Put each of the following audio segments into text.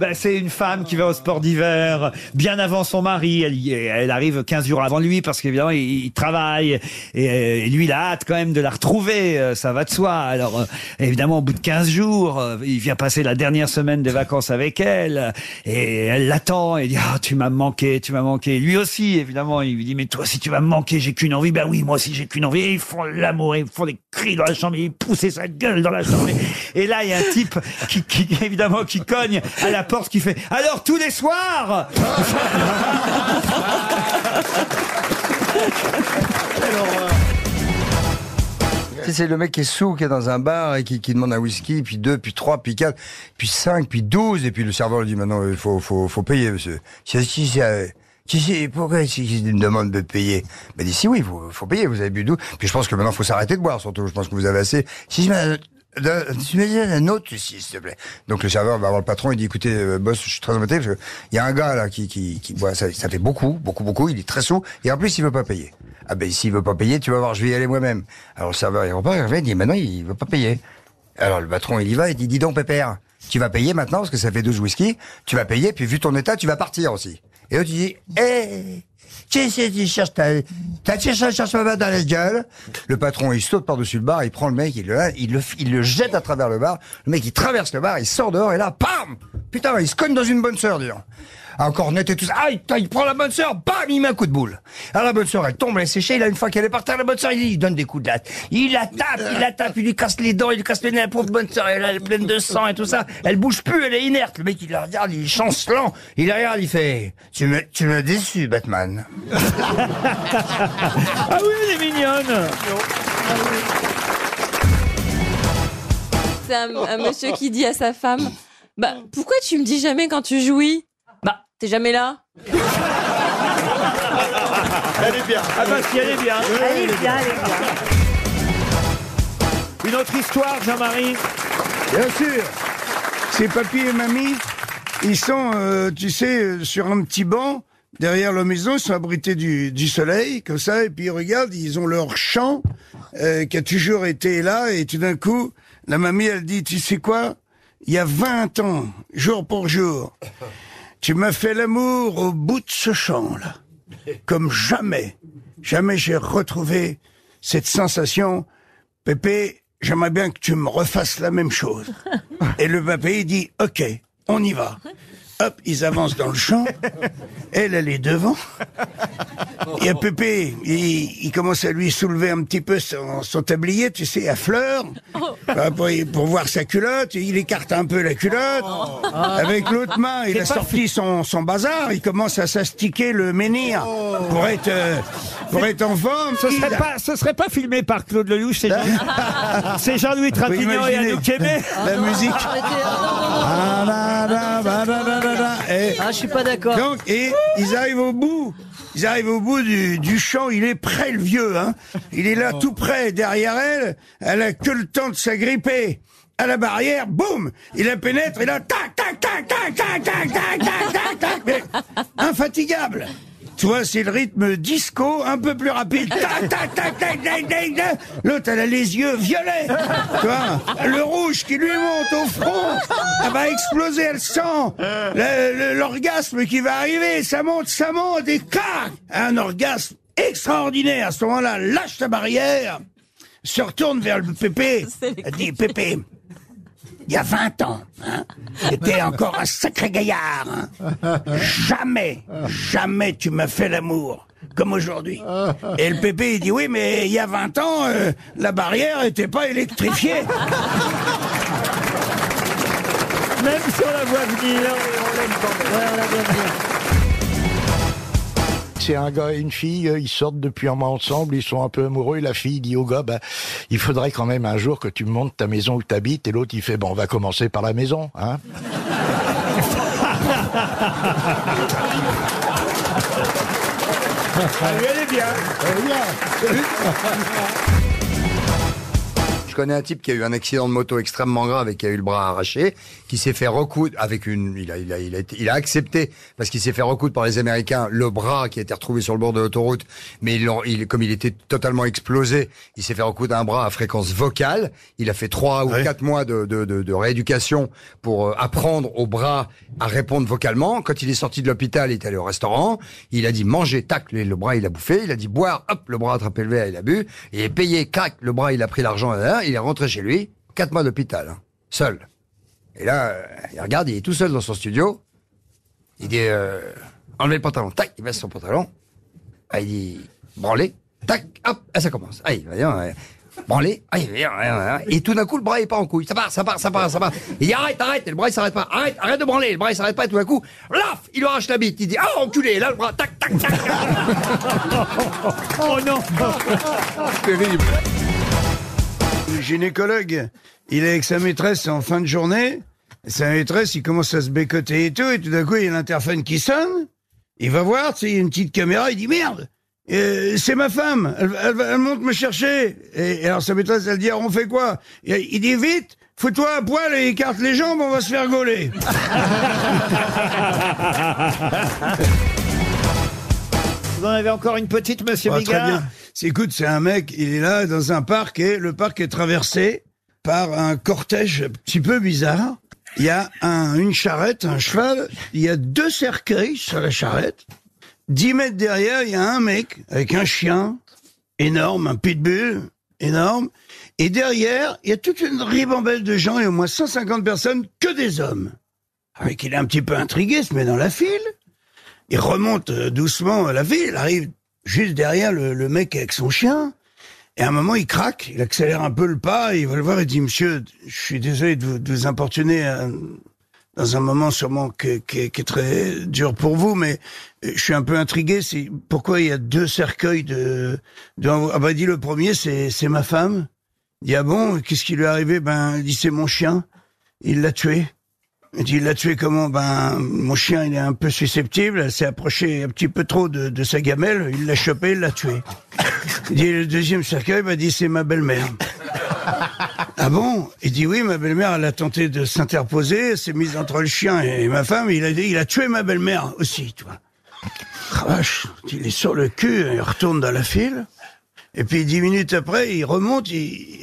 Ben, c'est une femme qui va au sport d'hiver bien avant son mari. Elle, elle arrive 15 jours avant lui parce qu'évidemment, il, il travaille. Et, euh, et lui, il a hâte quand même de la retrouver. euh, Ça va de soi. Alors, euh, évidemment, au bout de 15 jours, il vient passer la dernière semaine des vacances avec elle. Et elle l'attend et dit, ah, tu m'as manqué, tu m'as manqué. Lui aussi, évidemment, il lui dit, mais toi, si tu vas me manquer, j'ai qu'une envie. Ben oui, moi aussi, j'ai qu'une envie. Et ils font l'amour, ils font des cris dans la chambre, ils poussent sa gueule dans la chambre. Et là, il y a un type qui, qui, évidemment, qui cogne à la porte, qui fait, alors tous les soirs! C'est le mec qui est sous, qui est dans un bar et qui, demande un whisky, puis deux, puis trois, puis quatre, puis cinq, puis douze, et puis le serveur lui dit maintenant il faut, faut, faut payer, monsieur. Si, si, si, euh, si, si, pourquoi si, si, il me demande de payer? Mais dit si oui, faut, faut payer, vous avez bu douze. Puis je pense que maintenant faut s'arrêter de boire, surtout. Je pense que vous avez assez. Si, euh, tu me un autre, si, s'il te plaît. Donc le serveur va voir le patron, il dit écoutez, euh, boss, je suis très embêté parce que il y a un gars là qui, qui, qui boit, ça, ça fait beaucoup, beaucoup, beaucoup, il est très sous, et en plus il veut pas payer. Ah ben s'il veut pas payer, tu vas voir, je vais y aller moi-même. Alors le serveur il repart, il revient, il dit maintenant il veut pas payer. Alors le patron il y va, il dit dis donc Pépère, tu vas payer maintenant parce que ça fait 12 whisky, tu vas payer, puis vu ton état, tu vas partir aussi. Et l'autre il dit hé tu sais, tu cherches ta, t'as cherché, cherche ma dans la gueule. Le patron, il saute par-dessus le bar, il prend le mec, il le, il le, il le jette à travers le bar. Le mec, il traverse le bar, il sort dehors, et là, pam! Putain, il se cogne dans une bonne sœur, dis donc. Encore net et tout ça. Aïe, putain, il prend la bonne sœur, bam, il met un coup de boule. Alors la bonne sœur, elle tombe, elle est séchée, il a une fois qu'elle est par terre, la bonne sœur, il, il donne des coups de latte. Il la tape, il la tape, il lui casse les dents, il lui casse les nez, la pauvre bonne sœur, elle, elle est pleine de sang et tout ça. Elle bouge plus, elle est inerte. Le mec, il la regarde, il est chancelant. Il la regarde, il fait, tu me, tu me déçus, Batman. Ah oui, elle est mignonne! C'est un, un monsieur qui dit à sa femme Bah, pourquoi tu me dis jamais quand tu jouis Bah, t'es jamais là. Elle est bien. Ah bah si, elle est bien. Elle est bien, elle est bien. Une autre histoire, Jean-Marie Bien sûr. C'est papy et mamie. Ils sont, euh, tu sais, euh, sur un petit banc derrière la maison. Ils sont abrités du, du soleil, comme ça. Et puis ils regardent, ils ont leur champ euh, qui a toujours été là. Et tout d'un coup, la mamie, elle dit, tu sais quoi? Il y a 20 ans, jour pour jour, tu m'as fait l'amour au bout de ce champ-là. Comme jamais, jamais j'ai retrouvé cette sensation. Pépé, j'aimerais bien que tu me refasses la même chose. Et le papé, il dit, OK, on y va. Hop, ils avancent dans le champ. Elle, elle est devant. Il y a Pépé, il, il commence à lui soulever un petit peu son, son tablier, tu sais, à fleurs, Bah, pour, pour voir sa culotte. Il écarte un peu la culotte. Avec l'autre main, il a sorti son, son bazar. Il commence à s'astiquer le menhir pour être, euh, pour être en forme. Ce serait pas, ce serait pas filmé par Claude Lelouch, c'est Jean- Jean-Louis Trintignant et. Anouk Aimé. La musique. Ah, je suis pas d'accord. donc, et ils arrivent au bout. Ils arrivent au bout du, du champ. Il est prêt, le vieux. Hein. Il est là, tout près, derrière elle. Elle a que le temps de s'agripper à la barrière. Boum Il la pénètre. Et là, tac, tac, tac, tac, tac, tac, tac, tac, tac, tac. Mais infatigable. Tu vois, c'est le rythme disco, un peu plus rapide. L'autre, elle a les yeux violets. Tu vois, le rouge qui lui monte au front. Elle va exploser, elle sent l'orgasme qui va arriver. Ça monte, ça monte, et clac Un orgasme extraordinaire. À ce moment-là, lâche ta barrière, se retourne vers le Pépé. Dit, Pépé, il y a 20 ans, hein, t'étais encore un sacré gaillard. hein. Jamais, jamais tu m'as fait l'amour comme aujourd'hui. Et le pépé, il dit, oui, mais il y a 20 ans, euh, la barrière était pas électrifiée. Même on la voit venir. C'est un gars et une fille, euh, ils sortent depuis un mois ensemble, ils sont un peu amoureux, et la fille dit au gars, bah, il faudrait quand même un jour que tu me montres ta maison où tu habites, et l'autre il fait, bon, on va commencer par la maison, hein. Ah oui, elle est bien. Je connais un type qui a eu un accident de moto extrêmement grave et qui a eu le bras arraché, qui s'est fait recoudre avec une, il a, il a, il a, été- il a accepté parce qu'il s'est fait recoudre par les Américains le bras qui a été retrouvé sur le bord de l'autoroute, mais ils il, comme il était totalement explosé, il s'est fait recoudre un bras à fréquence vocale. Il a fait trois ou quatre mois de, de, de, de rééducation pour euh, apprendre au bras à répondre vocalement. Quand il est sorti de l'hôpital, il est allé au restaurant. Il a dit manger, tac, le, bras il a bouffé. Il a dit boire, hop, le bras a attrapé le verre, il a bu. Il est payé, clac, le bras il a pris l'argent, il est rentré chez lui. Quatre mois d'hôpital, hein, seul. Et là, euh, il regarde, il est tout seul dans son studio. Il dit euh, enlevez le pantalon, tac, il baisse son pantalon. Ah, il dit branlez, tac, hop, ah, ça commence. Ah, il va dire, branlez, ah, il va dire, et tout d'un coup le bras est pas en couille. Ça part, ça part, ça part, ça part. Il dit arrête, arrête, et le bras il s'arrête pas. Arrête, arrête de branler, le bras il s'arrête pas. Et tout d'un coup, laf, il lui arrache la bite. Il dit ah enculé, là le bras, tac, tac, tac. Oh non Terrible. Le gynécologue, il est avec sa maîtresse en fin de journée. Et sa maîtresse, il commence à se bécoter et tout. Et tout d'un coup, il y a l'interphone qui sonne. Il va voir, tu sais, il y a une petite caméra. Il dit merde, euh, c'est ma femme. Elle, elle, elle monte me chercher. Et, et alors sa maîtresse, elle dit, alors, on fait quoi? Et Il dit vite, fous-toi à poil et écarte les jambes, on va se faire gauler. Vous en avez encore une petite, monsieur Ah, très Bigard bien. C'est- Écoute, c'est un mec, il est là dans un parc et le parc est traversé par un cortège un petit peu bizarre. Il y a un, une charrette, un cheval, il y a deux cercueils sur la charrette. Dix mètres derrière, il y a un mec avec un chien énorme, un pitbull énorme. Et derrière, il y a toute une ribambelle de gens et au moins 150 personnes, que des hommes. Avec il est un petit peu intrigué, il se met dans la file. Il remonte euh, doucement à la ville, il arrive juste derrière le, le mec avec son chien. Et à un moment, il craque, il accélère un peu le pas, il va le voir et dit, monsieur, je suis désolé de vous, de vous importuner euh, dans un moment sûrement que- que- qui est très dur pour vous, mais euh, je suis un peu intrigué, c'est pourquoi il y a deux cercueils de... de ah bah, dit, le premier, c'est c'est ma femme. Il dit, ah bon, qu'est-ce qui lui est arrivé? Ben, il dit, c'est mon chien, il l'a tué. Il dit, il l'a tué comment? Ben, mon chien, il est un peu susceptible. Elle s'est approchée un petit peu trop de, de sa gamelle. Il l'a chopé, il l'a tué. Il dit, le deuxième cercueil, m'a dit, c'est ma belle-mère. ah bon? Il dit, oui, ma belle-mère, elle a tenté de s'interposer. Elle s'est mise entre le chien et ma femme. Il a dit, il a tué ma belle-mère aussi, tu vois. Ah, il est sur le cul, il retourne dans la file. Et puis dix minutes après, il remonte, il,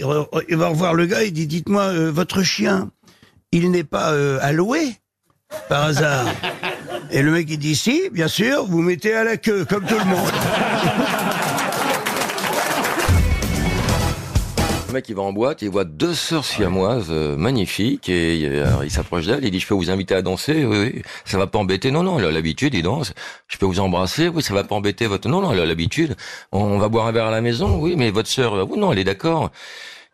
il va revoir le gars, il dit, dites-moi, euh, votre chien, il n'est pas euh, alloué par hasard Et le mec il dit si, bien sûr, vous mettez à la queue comme tout le monde. Le mec, il va en boîte, il voit deux sœurs siamoises euh, magnifiques et il s'approche d'elles, il dit je peux vous inviter à danser Oui, oui. Ça va pas embêter Non, non, elle a l'habitude, il danse. Je peux vous embrasser Oui, ça va pas embêter votre Non, non, elle a l'habitude. On, on va boire un verre à la maison Oui, mais votre sœur euh, Oui, non, elle est d'accord.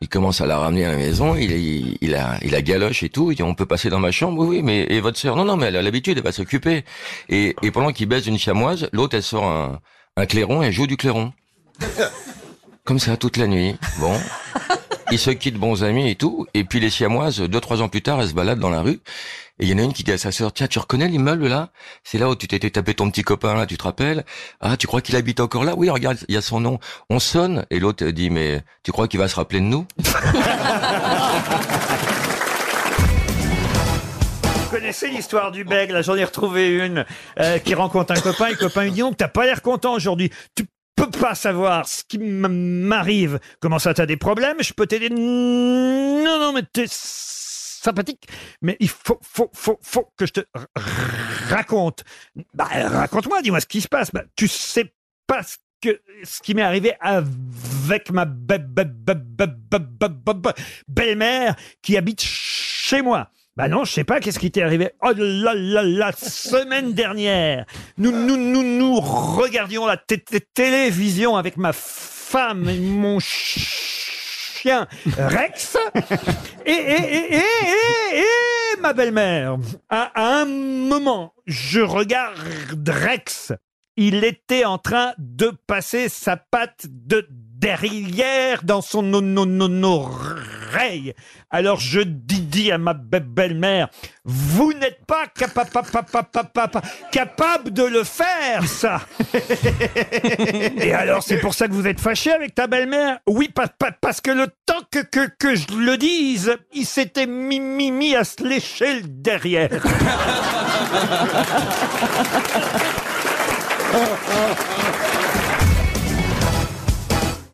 Il commence à la ramener à la maison, il, il, il a, il a galoche et tout. Il dit on peut passer dans ma chambre? Oui, oui, mais et votre sœur? Non, non, mais elle a l'habitude, elle va s'occuper. Et, et pendant qu'il baise une chamoise, l'autre elle sort un, un clairon et elle joue du clairon. Comme ça, toute la nuit. Bon. Ils se quittent bons amis et tout. Et puis les siamoises, deux, trois ans plus tard, elles se baladent dans la rue. Et il y en a une qui dit à sa sœur, tiens, tu reconnais l'immeuble là? C'est là où tu t'étais tapé ton petit copain là, tu te rappelles? Ah, tu crois qu'il habite encore là? Oui, regarde, il y a son nom. On sonne. Et l'autre dit, mais tu crois qu'il va se rappeler de nous? Vous connaissez l'histoire du bègue Là, j'en ai retrouvé une euh, qui rencontre un copain. Et le copain lui dit Donc, t'as pas l'air content aujourd'hui. Tu peux pas savoir ce qui m'arrive. Comment ça, t'as des problèmes? Je peux t'aider? Non, non, mais t'es sympathique, mais il faut, faut, faut, faut que je te raconte. Bah, raconte-moi, dis-moi ce qui se passe. Bah, tu sais pas ce que ce qui m'est arrivé avec ma belle-mère qui habite chez moi. Bah non, je sais pas, qu'est-ce qui t'est arrivé Oh là là, la semaine dernière, nous nous nous nous regardions la té- té- télévision avec ma femme et mon ch- chien Rex et, et, et, et, et, et ma belle-mère. À, à un moment, je regarde Rex. Il était en train de passer sa patte de derrière dans son no, no, no, no- oreille. Alors je dis, dis à ma be- belle-mère, vous n'êtes pas capa- pa- pa- pa- pa- pa- pa- capable de le faire, ça. Et alors c'est pour ça que vous êtes fâché avec ta belle-mère? Oui, pa- pa- parce que le temps que, que, que je le dise, il s'était mis, mis, mis à se lécher le derrière.